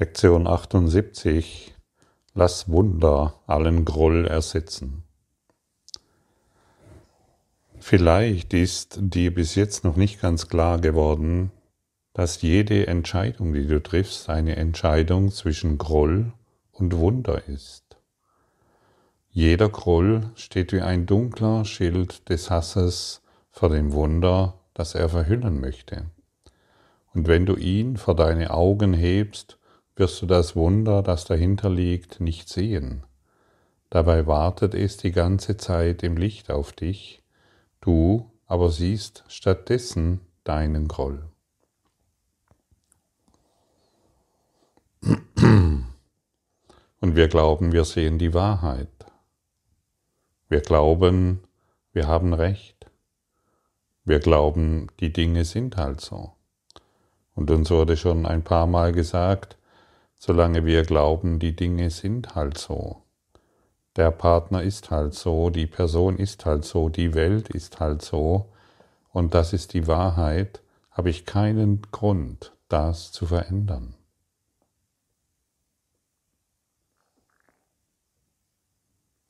Lektion 78 Lass Wunder allen Groll ersetzen. Vielleicht ist dir bis jetzt noch nicht ganz klar geworden, dass jede Entscheidung, die du triffst, eine Entscheidung zwischen Groll und Wunder ist. Jeder Groll steht wie ein dunkler Schild des Hasses vor dem Wunder, das er verhüllen möchte. Und wenn du ihn vor deine Augen hebst, wirst du das Wunder, das dahinter liegt, nicht sehen. Dabei wartet es die ganze Zeit im Licht auf dich, du aber siehst stattdessen deinen Groll. Und wir glauben, wir sehen die Wahrheit. Wir glauben, wir haben Recht. Wir glauben, die Dinge sind halt so. Und uns wurde schon ein paar Mal gesagt, solange wir glauben, die Dinge sind halt so. Der Partner ist halt so, die Person ist halt so, die Welt ist halt so, und das ist die Wahrheit, habe ich keinen Grund, das zu verändern.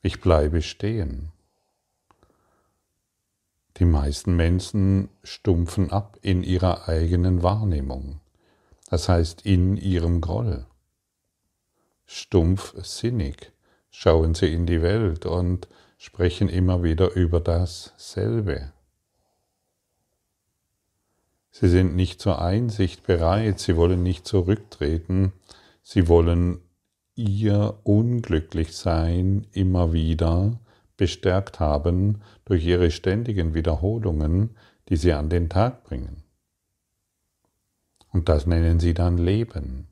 Ich bleibe stehen. Die meisten Menschen stumpfen ab in ihrer eigenen Wahrnehmung, das heißt in ihrem Groll. Stumpfsinnig schauen sie in die Welt und sprechen immer wieder über dasselbe. Sie sind nicht zur Einsicht bereit, sie wollen nicht zurücktreten, sie wollen ihr Unglücklichsein immer wieder bestärkt haben durch ihre ständigen Wiederholungen, die sie an den Tag bringen. Und das nennen sie dann Leben.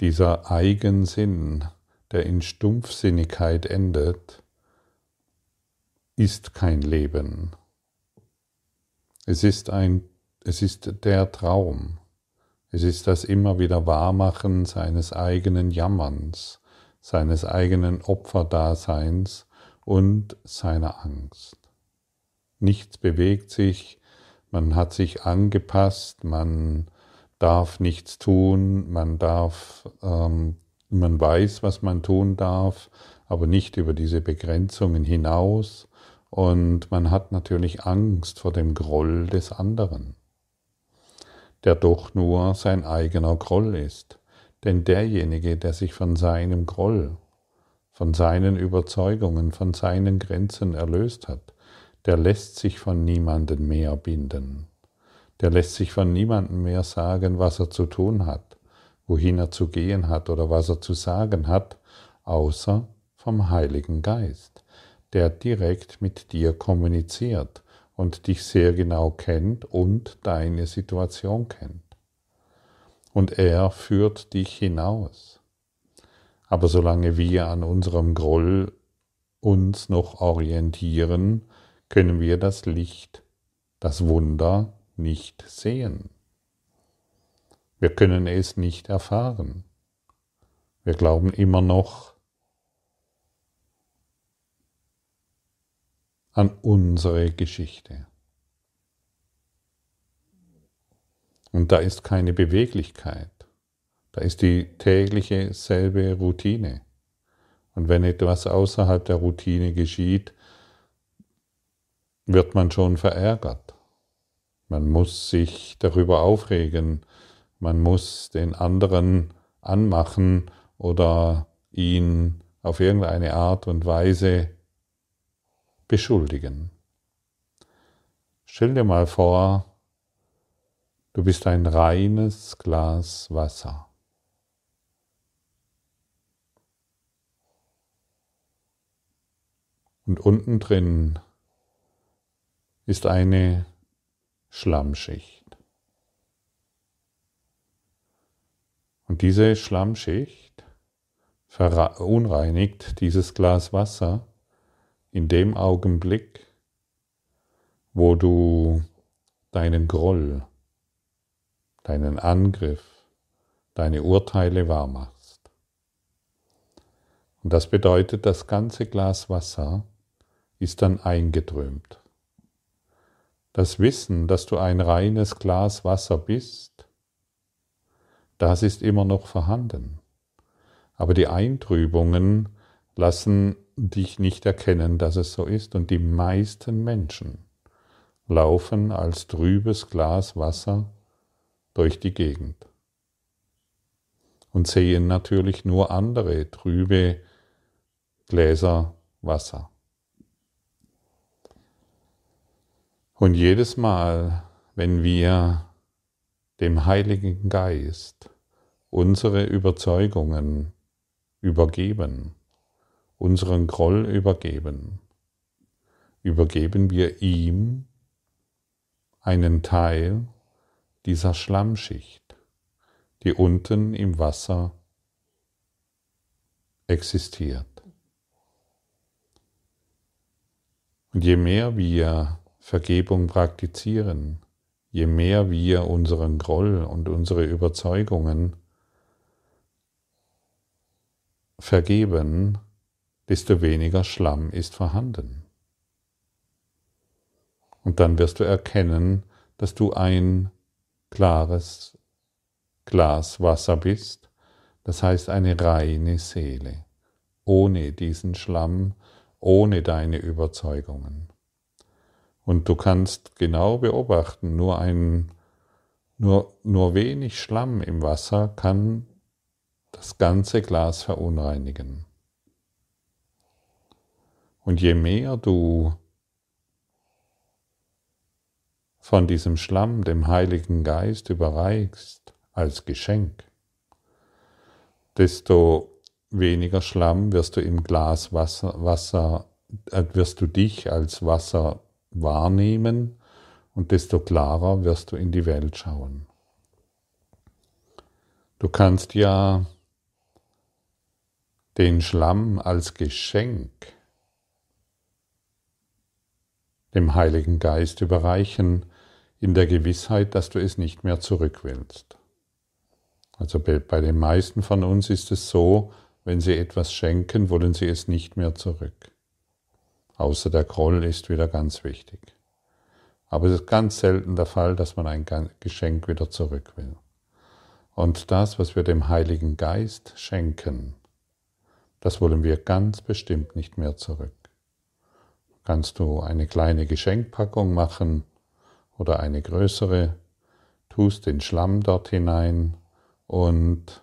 Dieser Eigensinn, der in Stumpfsinnigkeit endet, ist kein Leben. Es ist ein, es ist der Traum. Es ist das immer wieder Wahrmachen seines eigenen Jammerns, seines eigenen Opferdaseins und seiner Angst. Nichts bewegt sich, man hat sich angepasst, man darf nichts tun, man darf, ähm, man weiß, was man tun darf, aber nicht über diese Begrenzungen hinaus und man hat natürlich Angst vor dem Groll des anderen der doch nur sein eigener Groll ist. Denn derjenige, der sich von seinem Groll, von seinen Überzeugungen, von seinen Grenzen erlöst hat, der lässt sich von niemandem mehr binden. Der lässt sich von niemandem mehr sagen, was er zu tun hat, wohin er zu gehen hat oder was er zu sagen hat, außer vom Heiligen Geist, der direkt mit dir kommuniziert und dich sehr genau kennt und deine Situation kennt. Und er führt dich hinaus. Aber solange wir an unserem Groll uns noch orientieren, können wir das Licht, das Wunder nicht sehen. Wir können es nicht erfahren. Wir glauben immer noch, an unsere Geschichte. Und da ist keine Beweglichkeit. Da ist die tägliche selbe Routine. Und wenn etwas außerhalb der Routine geschieht, wird man schon verärgert. Man muss sich darüber aufregen. Man muss den anderen anmachen oder ihn auf irgendeine Art und Weise beschuldigen. Stell dir mal vor, du bist ein reines Glas Wasser. Und unten drin ist eine Schlammschicht. Und diese Schlammschicht verunreinigt dieses Glas Wasser in dem Augenblick, wo du deinen Groll, deinen Angriff, deine Urteile wahrmachst. Und das bedeutet, das ganze Glas Wasser ist dann eingedrömt. Das Wissen, dass du ein reines Glas Wasser bist, das ist immer noch vorhanden. Aber die Eintrübungen lassen dich nicht erkennen, dass es so ist. Und die meisten Menschen laufen als trübes Glas Wasser durch die Gegend und sehen natürlich nur andere trübe Gläser Wasser. Und jedes Mal, wenn wir dem Heiligen Geist unsere Überzeugungen übergeben, unseren Groll übergeben, übergeben wir ihm einen Teil dieser Schlammschicht, die unten im Wasser existiert. Und je mehr wir Vergebung praktizieren, je mehr wir unseren Groll und unsere Überzeugungen vergeben, desto weniger Schlamm ist vorhanden. Und dann wirst du erkennen, dass du ein klares Glas Wasser bist, das heißt eine reine Seele, ohne diesen Schlamm, ohne deine Überzeugungen. Und du kannst genau beobachten, nur ein nur, nur wenig Schlamm im Wasser kann das ganze Glas verunreinigen. Und je mehr du von diesem Schlamm dem Heiligen Geist überreichst als Geschenk, desto weniger Schlamm wirst du im Glas Wasser, Wasser äh, wirst du dich als Wasser wahrnehmen und desto klarer wirst du in die Welt schauen. Du kannst ja den Schlamm als Geschenk dem Heiligen Geist überreichen, in der Gewissheit, dass du es nicht mehr zurück willst. Also bei den meisten von uns ist es so, wenn sie etwas schenken, wollen sie es nicht mehr zurück. Außer der Groll ist wieder ganz wichtig. Aber es ist ganz selten der Fall, dass man ein Geschenk wieder zurück will. Und das, was wir dem Heiligen Geist schenken, das wollen wir ganz bestimmt nicht mehr zurück. Kannst du eine kleine Geschenkpackung machen oder eine größere, tust den Schlamm dort hinein und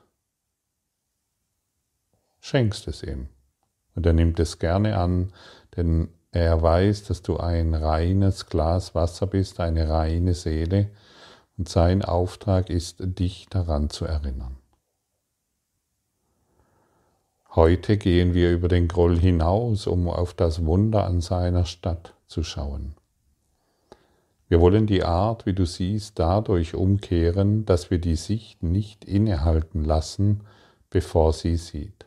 schenkst es ihm. Und er nimmt es gerne an, denn er weiß, dass du ein reines Glas Wasser bist, eine reine Seele, und sein Auftrag ist, dich daran zu erinnern. Heute gehen wir über den Groll hinaus, um auf das Wunder an seiner Stadt zu schauen. Wir wollen die Art, wie du siehst, dadurch umkehren, dass wir die Sicht nicht innehalten lassen, bevor sie sieht.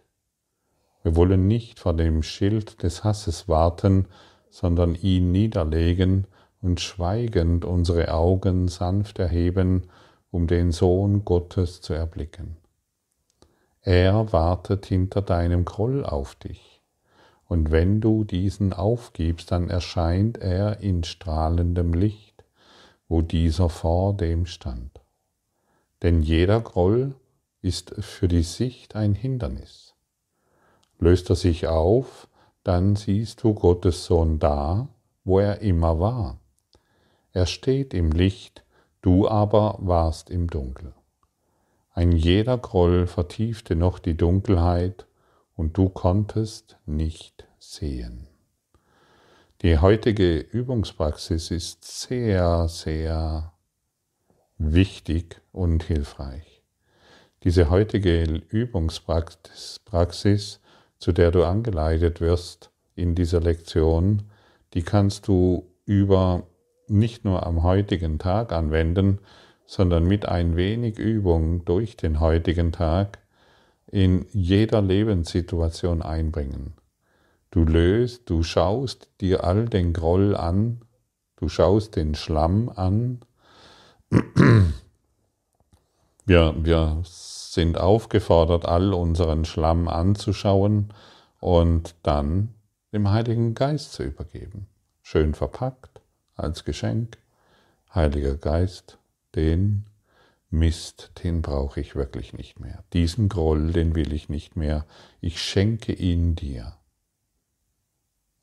Wir wollen nicht vor dem Schild des Hasses warten, sondern ihn niederlegen und schweigend unsere Augen sanft erheben, um den Sohn Gottes zu erblicken. Er wartet hinter deinem Groll auf dich. Und wenn du diesen aufgibst, dann erscheint er in strahlendem Licht, wo dieser vor dem stand. Denn jeder Groll ist für die Sicht ein Hindernis. Löst er sich auf, dann siehst du Gottes Sohn da, wo er immer war. Er steht im Licht, du aber warst im Dunkel. Ein jeder Groll vertiefte noch die Dunkelheit und du konntest nicht sehen. Die heutige Übungspraxis ist sehr, sehr wichtig und hilfreich. Diese heutige Übungspraxis, zu der du angeleitet wirst in dieser Lektion, die kannst du über nicht nur am heutigen Tag anwenden, sondern mit ein wenig Übung durch den heutigen Tag in jeder Lebenssituation einbringen. Du löst, du schaust dir all den Groll an, du schaust den Schlamm an. Wir, wir sind aufgefordert, all unseren Schlamm anzuschauen und dann dem Heiligen Geist zu übergeben. Schön verpackt als Geschenk. Heiliger Geist, den Mist, den brauche ich wirklich nicht mehr. Diesen Groll, den will ich nicht mehr. Ich schenke ihn dir.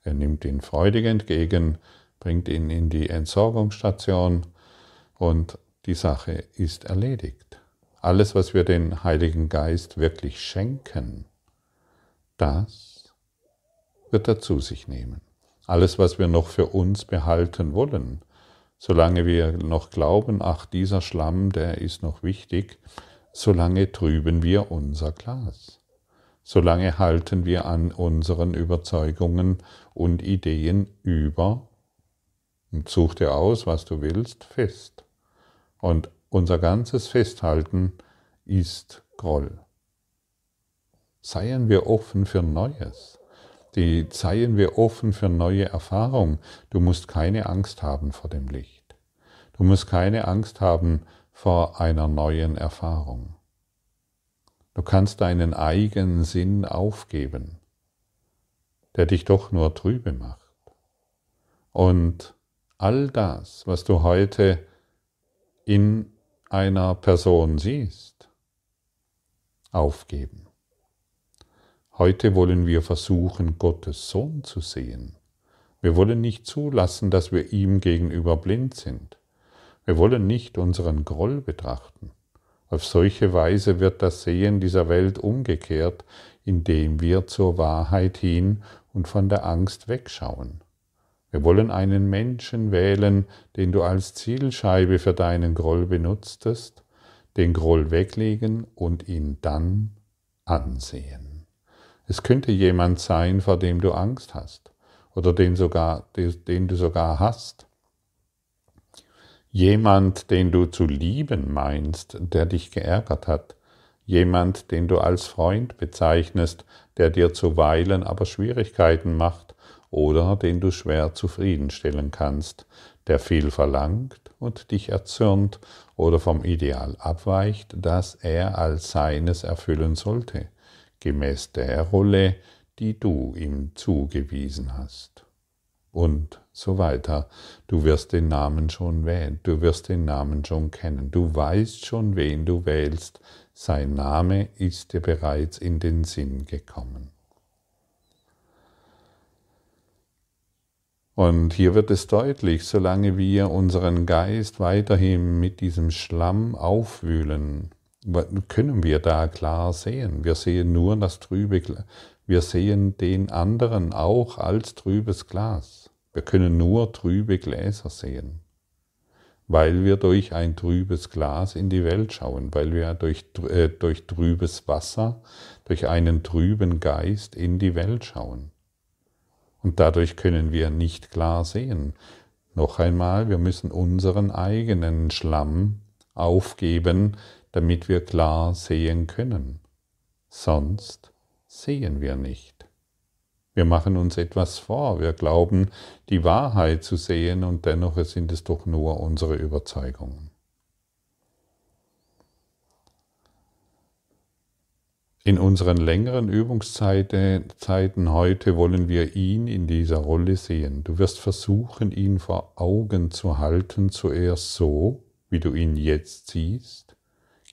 Er nimmt ihn freudig entgegen, bringt ihn in die Entsorgungsstation und die Sache ist erledigt. Alles, was wir den Heiligen Geist wirklich schenken, das wird er zu sich nehmen. Alles, was wir noch für uns behalten wollen, solange wir noch glauben, ach, dieser Schlamm, der ist noch wichtig, solange trüben wir unser Glas. Solange halten wir an unseren Überzeugungen und Ideen über und such dir aus, was du willst, fest. Und unser ganzes Festhalten ist Groll. Seien wir offen für Neues. Die seien wir offen für neue Erfahrungen. Du musst keine Angst haben vor dem Licht. Du musst keine Angst haben vor einer neuen Erfahrung. Du kannst deinen eigenen Sinn aufgeben, der dich doch nur trübe macht. Und all das, was du heute in einer Person siehst, aufgeben. Heute wollen wir versuchen, Gottes Sohn zu sehen. Wir wollen nicht zulassen, dass wir ihm gegenüber blind sind. Wir wollen nicht unseren Groll betrachten. Auf solche Weise wird das Sehen dieser Welt umgekehrt, indem wir zur Wahrheit hin und von der Angst wegschauen. Wir wollen einen Menschen wählen, den du als Zielscheibe für deinen Groll benutztest, den Groll weglegen und ihn dann ansehen. Es könnte jemand sein, vor dem du Angst hast oder den, sogar, den du sogar hast. Jemand, den du zu lieben meinst, der dich geärgert hat. Jemand, den du als Freund bezeichnest, der dir zuweilen aber Schwierigkeiten macht oder den du schwer zufriedenstellen kannst, der viel verlangt und dich erzürnt oder vom Ideal abweicht, das er als seines erfüllen sollte, gemäß der Rolle, die du ihm zugewiesen hast und so weiter. Du wirst den Namen schon wählen, du wirst den Namen schon kennen, du weißt schon, wen du wählst, sein Name ist dir bereits in den Sinn gekommen. Und hier wird es deutlich, solange wir unseren Geist weiterhin mit diesem Schlamm aufwühlen, können wir da klar sehen. Wir sehen nur das trübe, wir sehen den anderen auch als trübes Glas. Wir können nur trübe Gläser sehen, weil wir durch ein trübes Glas in die Welt schauen, weil wir durch, äh, durch trübes Wasser, durch einen trüben Geist in die Welt schauen. Und dadurch können wir nicht klar sehen. Noch einmal, wir müssen unseren eigenen Schlamm aufgeben, damit wir klar sehen können. Sonst sehen wir nicht. Wir machen uns etwas vor, wir glauben die Wahrheit zu sehen und dennoch sind es doch nur unsere Überzeugungen. In unseren längeren Übungszeiten heute wollen wir ihn in dieser Rolle sehen. Du wirst versuchen, ihn vor Augen zu halten, zuerst so, wie du ihn jetzt siehst.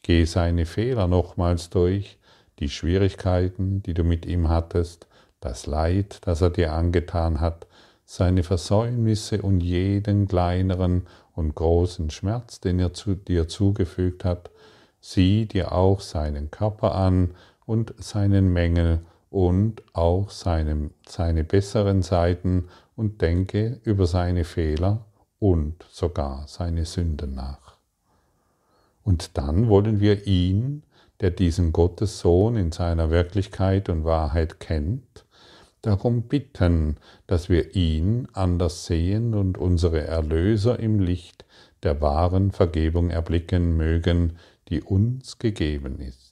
Geh seine Fehler nochmals durch, die Schwierigkeiten, die du mit ihm hattest, das Leid, das er dir angetan hat, seine Versäumnisse und jeden kleineren und großen Schmerz, den er zu dir zugefügt hat, sieh dir auch seinen Körper an und seinen Mängel und auch seine, seine besseren Seiten und denke über seine Fehler und sogar seine Sünden nach. Und dann wollen wir ihn der diesen Gottessohn in seiner Wirklichkeit und Wahrheit kennt, darum bitten, dass wir ihn anders sehen und unsere Erlöser im Licht der wahren Vergebung erblicken mögen, die uns gegeben ist.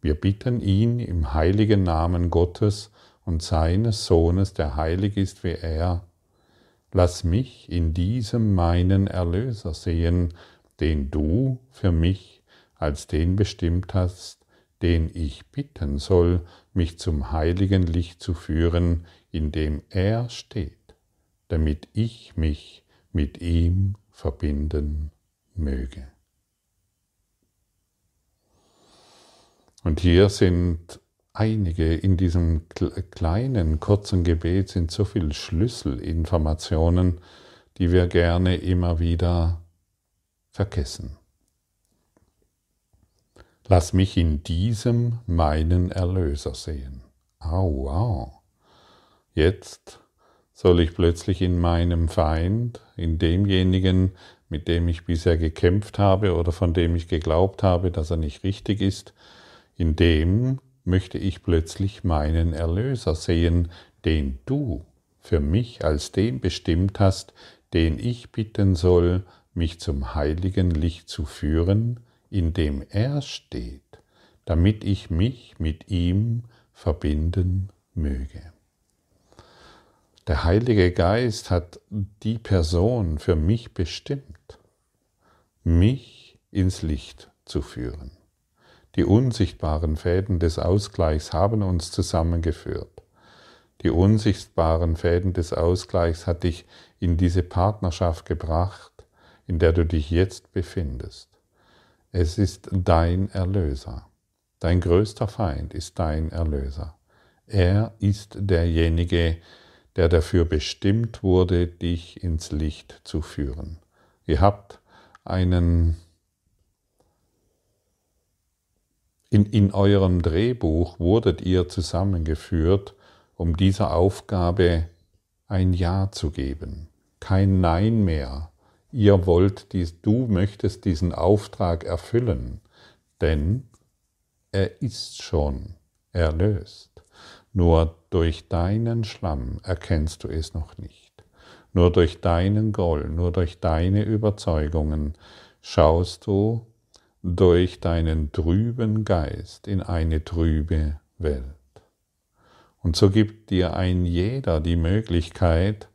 Wir bitten ihn im heiligen Namen Gottes und seines Sohnes, der heilig ist wie er, lass mich in diesem meinen Erlöser sehen, den du für mich als den bestimmt hast, den ich bitten soll, mich zum heiligen Licht zu führen, in dem er steht, damit ich mich mit ihm verbinden möge. Und hier sind einige, in diesem kleinen, kurzen Gebet sind so viele Schlüsselinformationen, die wir gerne immer wieder vergessen. Lass mich in diesem meinen Erlöser sehen. Au, wow. Jetzt soll ich plötzlich in meinem Feind, in demjenigen, mit dem ich bisher gekämpft habe oder von dem ich geglaubt habe, dass er nicht richtig ist, in dem möchte ich plötzlich meinen Erlöser sehen, den du für mich als den bestimmt hast, den ich bitten soll, mich zum heiligen Licht zu führen, in dem er steht, damit ich mich mit ihm verbinden möge. Der Heilige Geist hat die Person für mich bestimmt, mich ins Licht zu führen. Die unsichtbaren Fäden des Ausgleichs haben uns zusammengeführt. Die unsichtbaren Fäden des Ausgleichs hat dich in diese Partnerschaft gebracht, in der du dich jetzt befindest. Es ist dein Erlöser. Dein größter Feind ist dein Erlöser. Er ist derjenige, der dafür bestimmt wurde, dich ins Licht zu führen. Ihr habt einen in, in eurem Drehbuch wurdet ihr zusammengeführt, um dieser Aufgabe ein Ja zu geben, kein Nein mehr. Ihr wollt dies, du möchtest diesen Auftrag erfüllen, denn er ist schon erlöst. Nur durch deinen Schlamm erkennst du es noch nicht. Nur durch deinen Groll, nur durch deine Überzeugungen schaust du durch deinen trüben Geist in eine trübe Welt. Und so gibt dir ein jeder die Möglichkeit,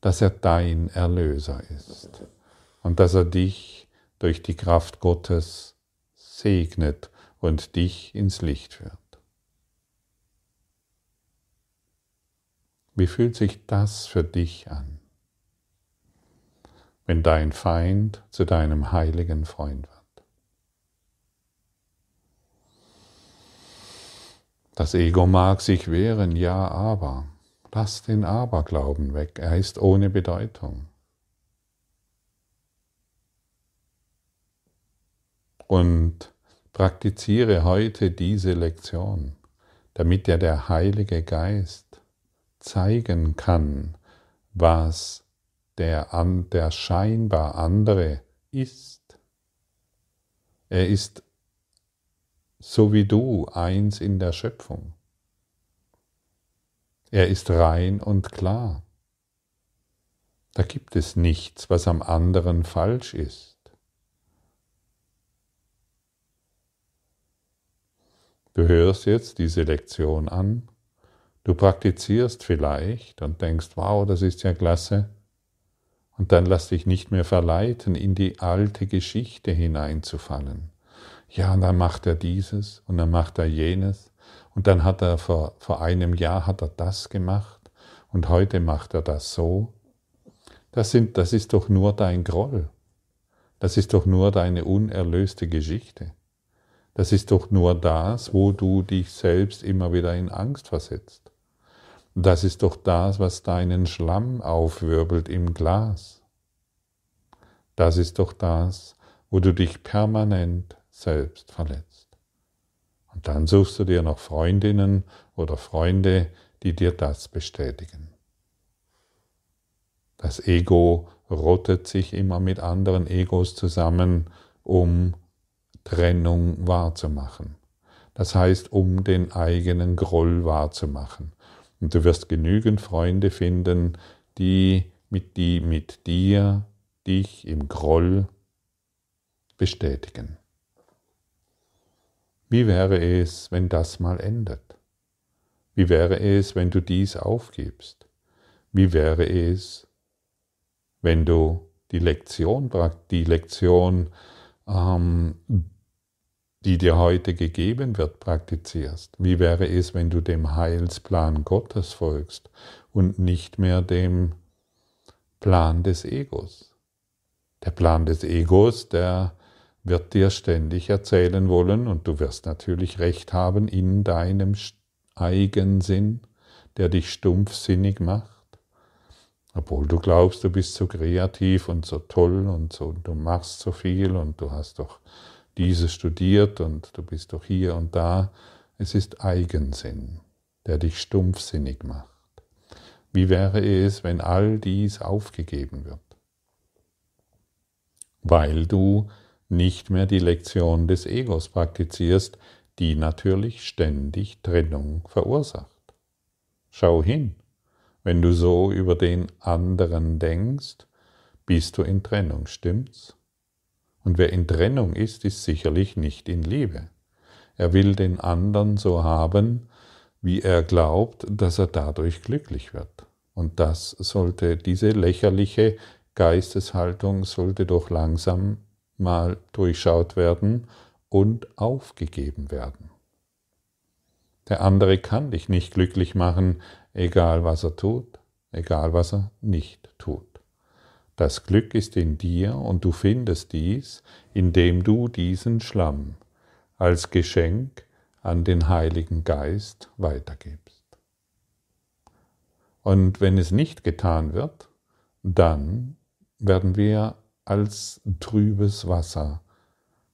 dass er dein Erlöser ist und dass er dich durch die Kraft Gottes segnet und dich ins Licht führt. Wie fühlt sich das für dich an, wenn dein Feind zu deinem heiligen Freund wird? Das Ego mag sich wehren, ja, aber. Lass den Aberglauben weg, er ist ohne Bedeutung. Und praktiziere heute diese Lektion, damit dir der Heilige Geist zeigen kann, was der, der scheinbar andere ist. Er ist so wie du eins in der Schöpfung. Er ist rein und klar. Da gibt es nichts, was am anderen falsch ist. Du hörst jetzt diese Lektion an, du praktizierst vielleicht und denkst, wow, das ist ja klasse, und dann lass dich nicht mehr verleiten, in die alte Geschichte hineinzufallen ja, und dann macht er dieses und dann macht er jenes und dann hat er vor, vor einem Jahr hat er das gemacht und heute macht er das so. Das, sind, das ist doch nur dein Groll. Das ist doch nur deine unerlöste Geschichte. Das ist doch nur das, wo du dich selbst immer wieder in Angst versetzt. Das ist doch das, was deinen Schlamm aufwirbelt im Glas. Das ist doch das, wo du dich permanent selbst verletzt. Und dann suchst du dir noch Freundinnen oder Freunde, die dir das bestätigen. Das Ego rottet sich immer mit anderen Egos zusammen, um Trennung wahrzumachen. Das heißt, um den eigenen Groll wahrzumachen. Und du wirst genügend Freunde finden, die mit, die mit dir dich im Groll bestätigen. Wie wäre es, wenn das mal endet? Wie wäre es, wenn du dies aufgibst? Wie wäre es, wenn du die Lektion, die Lektion, ähm, die dir heute gegeben wird, praktizierst? Wie wäre es, wenn du dem Heilsplan Gottes folgst und nicht mehr dem Plan des Egos? Der Plan des Egos, der wird dir ständig erzählen wollen, und du wirst natürlich recht haben in deinem Eigensinn, der dich stumpfsinnig macht, obwohl du glaubst, du bist so kreativ und so toll und so, du machst so viel und du hast doch dieses studiert und du bist doch hier und da. Es ist Eigensinn, der dich stumpfsinnig macht. Wie wäre es, wenn all dies aufgegeben wird? Weil du nicht mehr die Lektion des Egos praktizierst, die natürlich ständig Trennung verursacht. Schau hin, wenn du so über den anderen denkst, bist du in Trennung, stimmt's? Und wer in Trennung ist, ist sicherlich nicht in Liebe. Er will den anderen so haben, wie er glaubt, dass er dadurch glücklich wird. Und das sollte, diese lächerliche Geisteshaltung sollte doch langsam mal durchschaut werden und aufgegeben werden. Der andere kann dich nicht glücklich machen, egal was er tut, egal was er nicht tut. Das Glück ist in dir und du findest dies, indem du diesen Schlamm als Geschenk an den Heiligen Geist weitergibst. Und wenn es nicht getan wird, dann werden wir als trübes Wasser,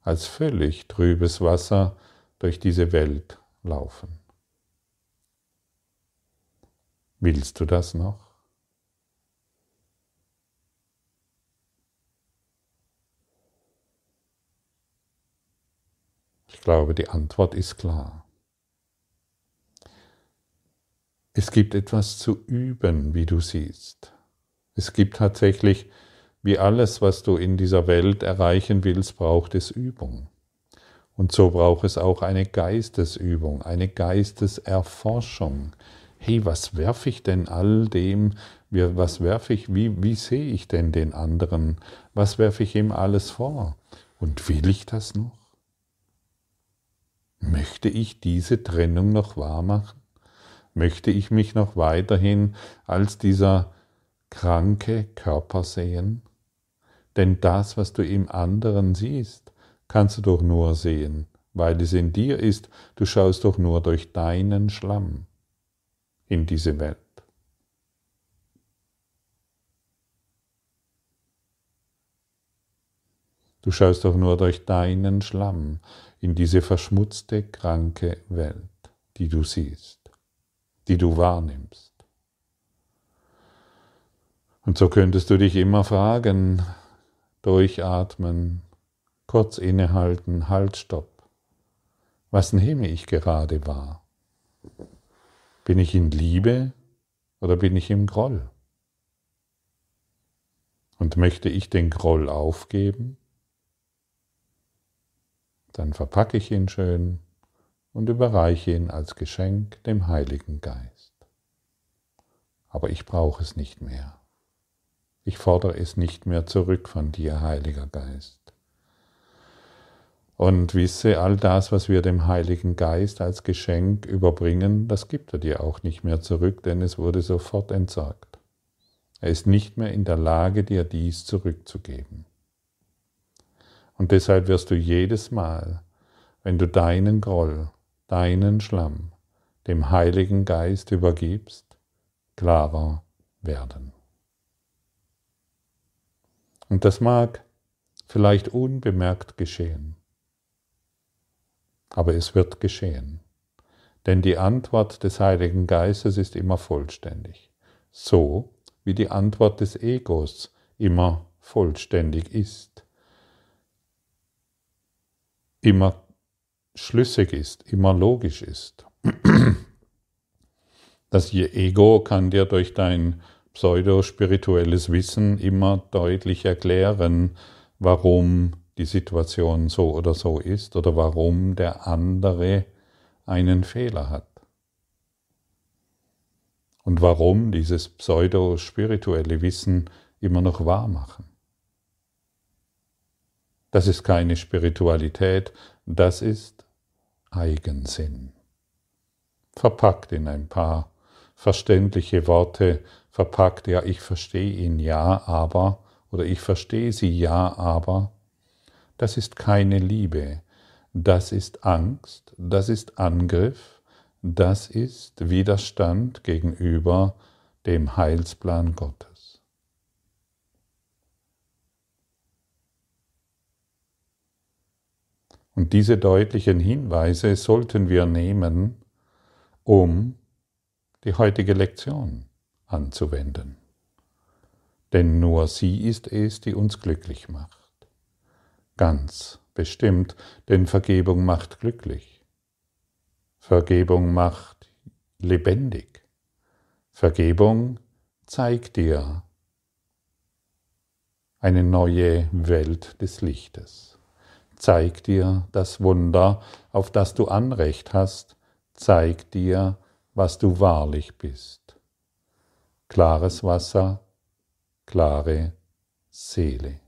als völlig trübes Wasser durch diese Welt laufen. Willst du das noch? Ich glaube, die Antwort ist klar. Es gibt etwas zu üben, wie du siehst. Es gibt tatsächlich, wie alles, was du in dieser Welt erreichen willst, braucht es Übung. Und so braucht es auch eine Geistesübung, eine Geisteserforschung. Hey, was werfe ich denn all dem, was werfe ich, wie, wie sehe ich denn den anderen, was werfe ich ihm alles vor? Und will ich das noch? Möchte ich diese Trennung noch wahr machen? Möchte ich mich noch weiterhin als dieser kranke Körper sehen? Denn das, was du im anderen siehst, kannst du doch nur sehen, weil es in dir ist. Du schaust doch nur durch deinen Schlamm in diese Welt. Du schaust doch nur durch deinen Schlamm in diese verschmutzte, kranke Welt, die du siehst, die du wahrnimmst. Und so könntest du dich immer fragen, durchatmen, kurz innehalten, halt, stopp. Was nehme ich gerade wahr? Bin ich in Liebe oder bin ich im Groll? Und möchte ich den Groll aufgeben? Dann verpacke ich ihn schön und überreiche ihn als Geschenk dem Heiligen Geist. Aber ich brauche es nicht mehr. Ich fordere es nicht mehr zurück von dir, Heiliger Geist. Und wisse, all das, was wir dem Heiligen Geist als Geschenk überbringen, das gibt er dir auch nicht mehr zurück, denn es wurde sofort entsorgt. Er ist nicht mehr in der Lage, dir dies zurückzugeben. Und deshalb wirst du jedes Mal, wenn du deinen Groll, deinen Schlamm dem Heiligen Geist übergibst, klarer werden. Und das mag vielleicht unbemerkt geschehen, aber es wird geschehen. Denn die Antwort des Heiligen Geistes ist immer vollständig, so wie die Antwort des Egos immer vollständig ist immer schlüssig ist, immer logisch ist. Das Ego kann dir durch dein pseudo-spirituelles Wissen immer deutlich erklären, warum die Situation so oder so ist oder warum der andere einen Fehler hat. Und warum dieses pseudo-spirituelle Wissen immer noch wahr machen. Das ist keine Spiritualität, das ist Eigensinn. Verpackt in ein paar verständliche Worte, verpackt, ja, ich verstehe ihn ja, aber, oder ich verstehe sie ja, aber, das ist keine Liebe, das ist Angst, das ist Angriff, das ist Widerstand gegenüber dem Heilsplan Gottes. Und diese deutlichen Hinweise sollten wir nehmen, um die heutige Lektion anzuwenden. Denn nur sie ist es, die uns glücklich macht. Ganz bestimmt, denn Vergebung macht glücklich. Vergebung macht lebendig. Vergebung zeigt dir eine neue Welt des Lichtes. Zeigt dir das Wunder, auf das du Anrecht hast. Zeigt dir, was du wahrlich bist. Klares Wasser, klare Seele.